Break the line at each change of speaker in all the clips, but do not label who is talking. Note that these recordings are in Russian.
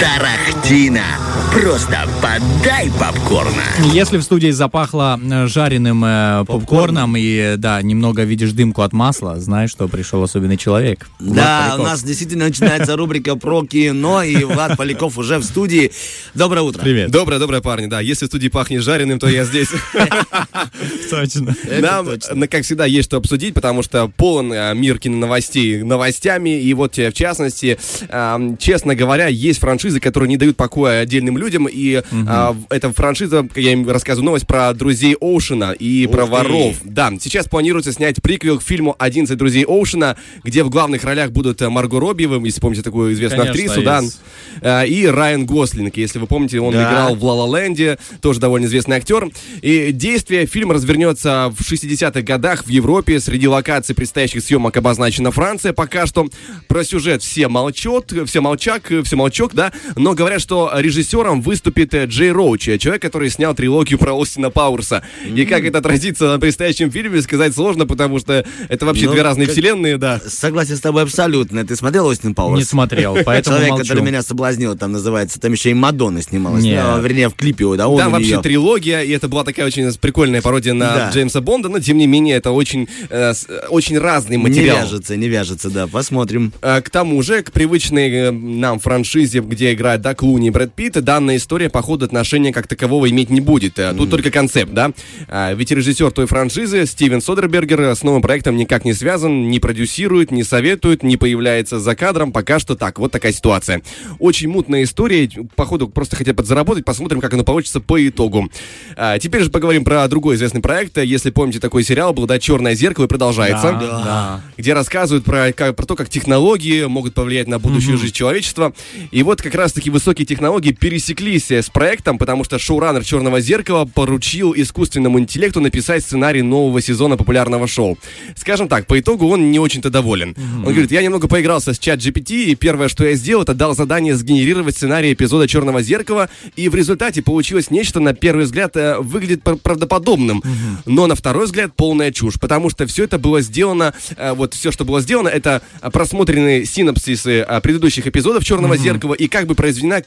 Тарахтина. Просто подай попкорна.
Если в студии запахло э, жареным э, попкорном и, да, немного видишь дымку от масла, знаешь, что пришел особенный человек.
Да, у нас действительно начинается рубрика про кино, и Влад Поляков уже в студии. Доброе утро.
Привет.
Доброе, доброе, парни, да. Если в студии пахнет жареным, то я здесь.
Точно.
Нам, как всегда, есть что обсудить, потому что полон э, мир киноновостей новостями. И вот, в частности, честно говоря, есть франшизы, которые не дают покоя отдельным людям. И э, эта франшиза, я им рассказываю, новость про друзей Оушена и про
ты.
воров. Да, сейчас планируется снять приквел к фильму «11 друзей Оушена», где в главных ролях будут э, Марго Робби, вы, если помните такую известную
Конечно,
актрису, да,
есть.
э, и Райан Гослинг. Если вы помните, он
Да.
играл в «Ла Ла Ленде», тоже довольно известный актер. И действие фильма развернется в 60-х годах в Европе. Среди локаций предстоящих съемок обозначена Франция. Пока что про сюжет все молчат, все молчак, все молчок, да. Но говорят, что режиссером выступит э, Джей Роуч, э, человек, который снял трилогию про Остина Пауэрса. И как это отразится на предстоящем фильме, сказать сложно, потому что это вообще
Ну,
две разные
как-
вселенные, да.
Согласен с тобой абсолютно. Ты смотрел Остин Пауэрс?
Не смотрел, поэтому
Человек,
молчу.
который меня соблазнил, там называется, там еще и Мадонна снималась.
Нет.
Ну, вернее, в клипе, да, он
Там вообще
неё.
трилогия, и это была такая очень прикольная пародия на
Да.
Джеймса Бонда, но тем не менее это очень, э, э, очень разный
Не
материал.
вяжется, не вяжется, да, посмотрим.
К тому же, к привычной нам франшизе, где играет да, Клуни и Брэд Питт, данная история по ходу отношения как такового иметь не будет. Э, Тут только концепт, да? А, Ведь режиссер той франшизы, Стивен Содербергер, э, с новым проектом никак не связан, не продюсирует, не советует, не появляется за кадром. Пока что так. Вот такая ситуация. Очень мутная история. Походу, просто хотят подзаработать. Посмотрим, как оно получится по итогу. А, Теперь же поговорим про другой известный проект. Если помните, такой сериал был, да, «Черное зеркало» и продолжается
Да, да.
где рассказывают про, как- про то, как технологии могут повлиять на будущую жизнь человечества. И вот как раз-таки высокие технологии пересеклись э, с проектом, потому что шоураннер «Черного зеркала» поручил искусственному интеллекту написать сценарий нового сезона популярного шоу. Скажем так, по итогу он не очень-то доволен. Он говорит, я немного поигрался с чат GPT, и первое, что я сделал, это дал задание сгенерировать сценарий эпизода «Черного зеркала», и в результате получилось нечто, на первый взгляд, э, выглядит пр- правдоподобным, но на второй взгляд полная чушь, потому что все это было сделано, э, вот все, что было сделано, это просмотренные синапсисы предыдущих эпизодов «Черного зеркала» и как бы произведена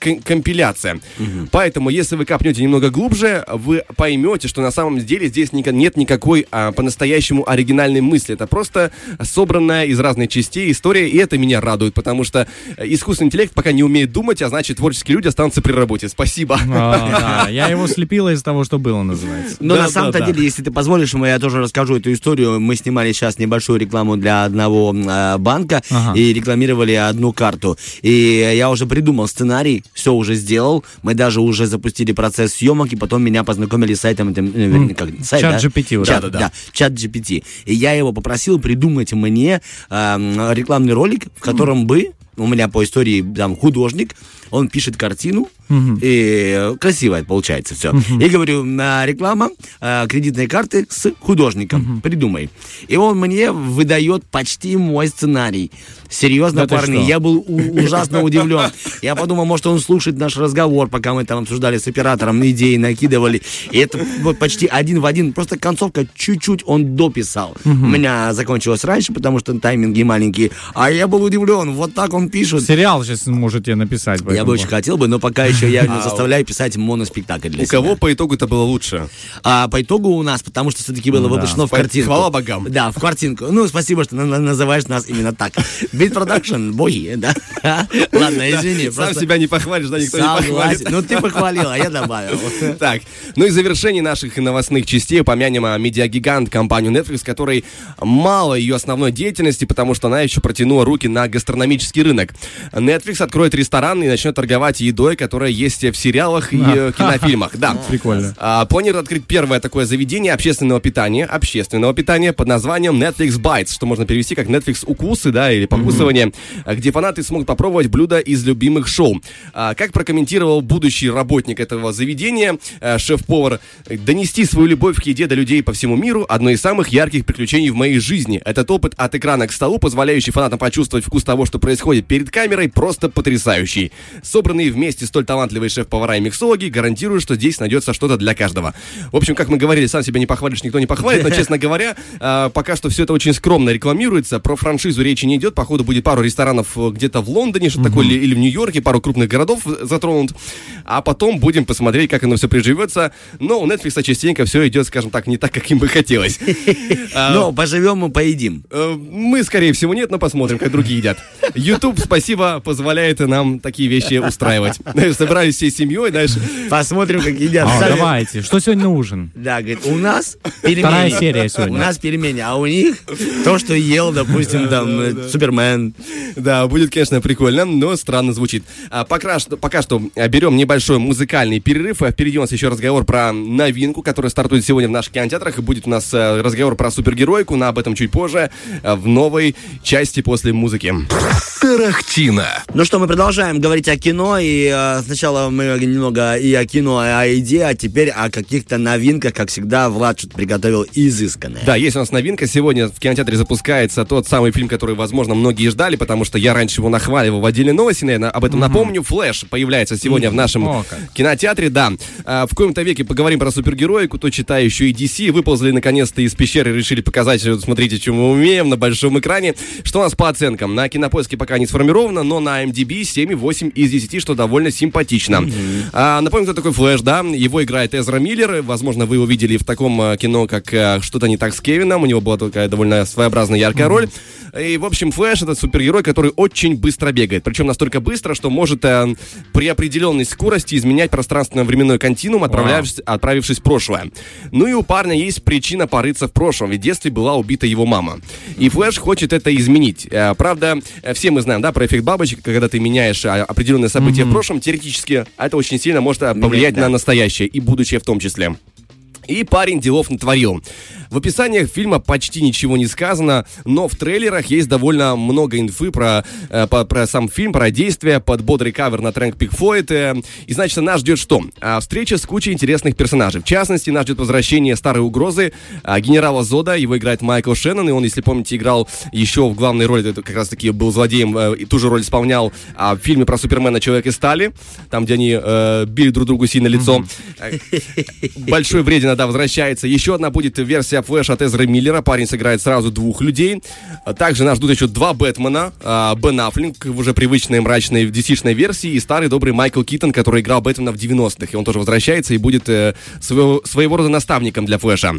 компиляция. Поэтому, если вы копнете немного глубже, вы поймете, что на самом деле здесь нет никакой а, по-настоящему оригинальной мысли. Это просто собранная из разных частей история, и это меня радует, потому что э, искусственный интеллект пока не умеет думать, а значит, творческие люди останутся при работе. Спасибо.
А, да, я его слепила из того, что было, называется.
Но
Да,
на самом-то
да.
деле, если ты позволишь, я тоже расскажу эту историю. Мы снимали сейчас небольшую рекламу для одного э, банка
Ага.
и рекламировали одну карту. И я уже придумал сценарий, все уже сделал. Мы даже уже запустили процесс съемок, и потом меня познакомили с сайтом, этим, э, вернее, как, сайт,
Чат
да?
GPT, вот
Чат,
да, да.
да, чат GPT. И я его попросил придумать мне э, рекламный ролик, в котором бы у меня по истории там художник, он пишет картину, и э, красиво это получается все. И говорю, на реклама э, кредитной карты с художником, придумай. И он мне выдает почти мой сценарий. Серьезно,
Да
парни, я был ужасно удивлен. Я подумал, может, он слушает наш разговор, пока мы там обсуждали с оператором, идеи накидывали. И это вот почти один в один. Просто концовка чуть-чуть он дописал. У меня закончилось раньше, потому что тайминги маленькие. А я был удивлен. Вот так он пишет.
Сериал сейчас можете написать.
Я бы очень хотел бы, но пока еще я не заставляю писать моноспектакль для
У
себя.
кого по итогу это было лучше?
А по итогу у нас, потому что все-таки было
Да.
выпущено в картинку.
хвала богам.
Да, в картинку. Ну, спасибо, что на- на- называешь нас именно так. Бит продакшн, боги, да? Ладно, извини.
Сам себя не похвалишь, да, никто не похвалит.
Ну, ты похвалил, а я добавил.
Так, ну и в завершении наших новостных частей упомянем о медиагигант компанию Netflix, которой мало ее основной деятельности, потому что она еще протянула руки на гастрономический рынок. Netflix откроет ресторан и начнет торговать едой, которая есть в сериалах и э, кинофильмах. Да.
Прикольно.
А, планирует открыть первое такое заведение общественного питания, общественного питания под названием Netflix Bites, что можно перевести как Netflix укусы, да, или покусывание, а, где фанаты смогут попробовать блюда из любимых шоу. А, как прокомментировал будущий работник этого заведения, э, шеф-повар, донести свою любовь к еде до людей по всему миру одно из самых ярких приключений в моей жизни. Этот опыт от экрана к столу, позволяющий фанатам почувствовать вкус того, что происходит перед камерой, просто потрясающий. Собранные вместе столь талантливые шеф-повара и миксологи, гарантирую, что здесь найдется что-то для каждого. В общем, как мы говорили, сам себя не похвалишь, никто не похвалит, но, честно говоря, а, пока что все это очень скромно рекламируется, про франшизу речи не идет, походу будет пару ресторанов э, где-то в Лондоне, что такое, или, или в Нью-Йорке, пару крупных городов затронут, а потом будем посмотреть, как оно все приживется, но у Netflix частенько все идет, скажем так, не так, как им бы хотелось. А,
Но поживем мы поедим.
Э, Мы, скорее всего, нет, но посмотрим, как другие едят. YouTube, спасибо, позволяет нам такие вещи устраивать. Собрались всей семьей, знаешь,
Посмотрим, как едят.
А,
Сами-
давайте. Что сегодня на ужин?
Да, говорит, у нас пельмени.
Вторая серия сегодня.
У нас пельмени, а у них то, что ел, допустим, там, э, Супермен.
Да, будет, конечно, прикольно, но странно звучит. А, пока, что, пока что а, берем небольшой музыкальный перерыв, а впереди у нас еще разговор про новинку, которая стартует сегодня в наших кинотеатрах, и будет у нас э, разговор про супергеройку, но об этом чуть позже, э, в новой части после музыки.
Тарахтина.
Ну что, мы продолжаем говорить о кино, и э, сначала мы немного и о кино, и о еде, а теперь о каких-то новинках, как всегда, Влад что-то приготовил изысканное.
Да, есть у нас новинка. Сегодня в кинотеатре запускается тот самый фильм, который, возможно, многие ждали, потому что я раньше его нахваливал в отделе новости, наверное, об этом напомню. Флэш появляется сегодня в нашем
О, как.
кинотеатре, да. А, в коем-то веке поговорим про супергероику, то читаю еще и DC. Выползли наконец-то из пещеры, решили показать, вот смотрите, что мы умеем на большом экране. Что у нас по оценкам? На кинопоиске пока не сформировано, но на MDB 7,8 из 10, что довольно симпатично. А, напомню, кто такой Флэш, да? Его играет Эзра Миллер. Возможно, вы его видели в таком а, кино, как а, «Что-то не так с Кевином». У него была такая довольно своеобразная яркая роль. И, в общем, Флэш — это супергерой, который очень быстро бегает. Причем настолько быстро, что может э, при определенной скорости изменять пространственно-временной континуум, отправляясь- отправившись в прошлое. Ну и у парня есть причина порыться в прошлом, ведь в детстве была убита его мама. И Флэш хочет это изменить. Правда, э, все мы знаем, да, про эффект бабочек, когда ты меняешь определенные события в прошлом, теоретически это очень сильно может а, повлиять
да.
на настоящее и будущее в том числе. И парень делов натворил. В описаниях фильма почти ничего не сказано, но в трейлерах есть довольно много инфы про, э, по- про сам фильм, про действия, под бодрый кавер на трек Пик Флойд. э, и значит, нас ждет что? А, встреча с кучей интересных персонажей. В частности, нас ждет возвращение старой угрозы а, генерала Зода. Его играет Майкл Шеннон, и он, если помните, играл еще в главной роли, это как раз таки был злодеем, э, и ту же роль исполнял а, в фильме про Супермена «Человек из стали», там, где они э, били друг другу сильно лицо. Э, Большой вредина, да, возвращается. Еще одна будет версия Флэша от Эзра Миллера. Парень сыграет сразу двух людей. Также нас ждут еще два Бэтмена. а, Бен Аффлек в уже привычной мрачной dc версии и старый добрый Майкл Китон, который играл Бэтмена в 90-х. И он тоже возвращается и будет э, своего, своего рода наставником для Флэша.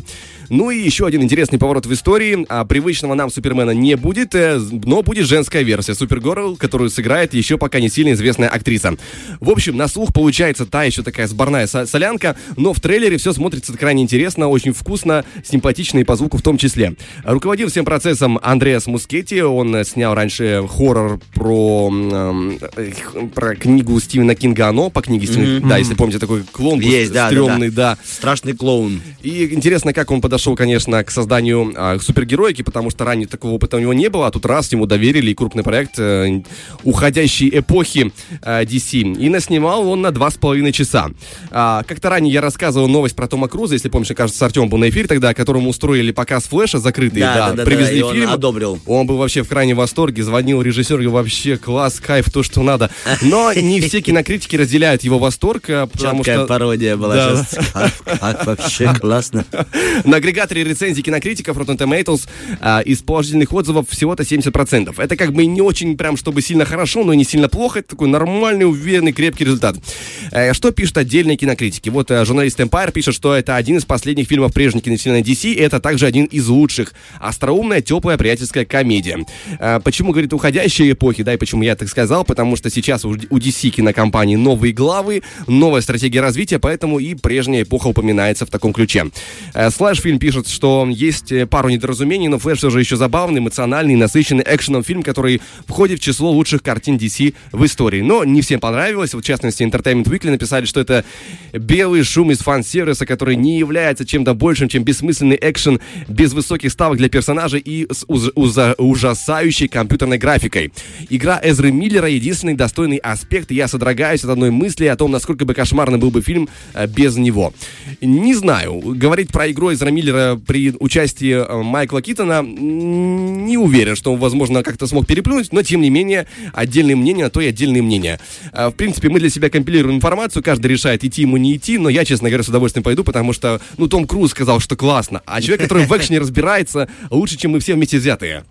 Ну и еще один интересный поворот в истории. А, привычного нам Супермена не будет, э, но будет женская версия Супергерл, которую сыграет еще пока не сильно известная актриса. В общем, на слух получается та еще такая сборная со- солянка, но в трейлере все смотрится крайне интересно, очень вкусно, симпатично и по звуку в том числе. Руководил всем процессом Андреас Мускетти, он э, снял раньше хоррор про, э, про книгу Стивена Кинга «Оно», по книге Стивена, да, если помните, такой был
Есть, да, да,
стрёмный, да.
Страшный клоун.
И интересно, как он подошел, конечно, к созданию а, супергероики, потому что ранее такого опыта у него не было, а тут раз ему доверили и крупный проект э, уходящей эпохи э, DC. И наснимал он на два с половиной часа. А, как-то ранее я рассказывал новость про Тома Круза, если помнишь, кажется, Артем был на эфире тогда, которому устроили показ Флэша закрытый,
Да,
да,
да,
привезли
да, и он
фильм.
одобрил.
Он был вообще в крайнем восторге, звонил режиссер, говорил, вообще класс, кайф, то, что надо. Но не все кинокритики разделяют его восторг, э, потому
Четкая
что...
пародия была
Да.
сейчас. Как, как вообще классно.
На агрегаторе рецензий кинокритиков Rotten Tomatoes а, из положительных отзывов всего-то 70%. Это как бы не очень прям, чтобы сильно хорошо, но и не сильно плохо. Это такой нормальный, уверенный, крепкий результат. Э, что пишут отдельные кинокритики? Вот э, журналист Empire пишет, что это один из последних фильмов прежней киновселенной DC, и это также один из лучших. Остроумная, теплая, приятельская комедия. Э, почему, говорит, уходящие эпохи, да, и почему я так сказал? Потому что сейчас у у DC кинокомпании новые главы, новая стратегия развития, поэтому и прежняя эпоха упоминается в таком ключе. Э, Слэш-фильм пишет, что есть э, пару недоразумений, но Флэш все же еще забавный, эмоциональный, насыщенный экшеном фильм, который входит в число лучших картин DC в истории. Но не всем понравилось. В частности, Entertainment Weekly написали, что это белый шум из фан-сервиса, который не является чем-то большим, чем бессмысленный экшен без высоких ставок для персонажей и с уз- уза- ужасающей компьютерной графикой. Игра Эзры Миллера единственный достойный аспект, и я содрогаюсь от одной мысли о том, насколько бы кошмарно был бы фильм э, без него. Не знаю. Говорить про игру Эзра Миллера Миллера при участии э, Майкла Китона не уверен, что он, возможно, как-то смог переплюнуть, но, тем не менее, отдельные мнения, то и отдельные мнения. А, В принципе, мы для себя компилируем информацию, каждый решает, идти ему, не идти, но я, честно говоря, с удовольствием пойду, потому что, ну, Том Круз сказал, что классно, а человек, который в экшене разбирается, лучше, чем мы все вместе взятые.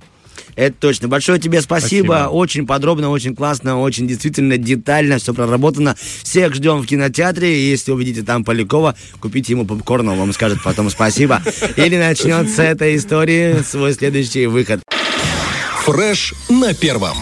Это точно. Большое тебе спасибо.
Спасибо.
Очень подробно, очень классно, очень действительно детально все проработано. Всех ждем в кинотеатре. Если увидите там Полякова, купите ему попкорн, он вам скажет потом спасибо. Или начнется эта история свой следующий выход.
Фреш на первом.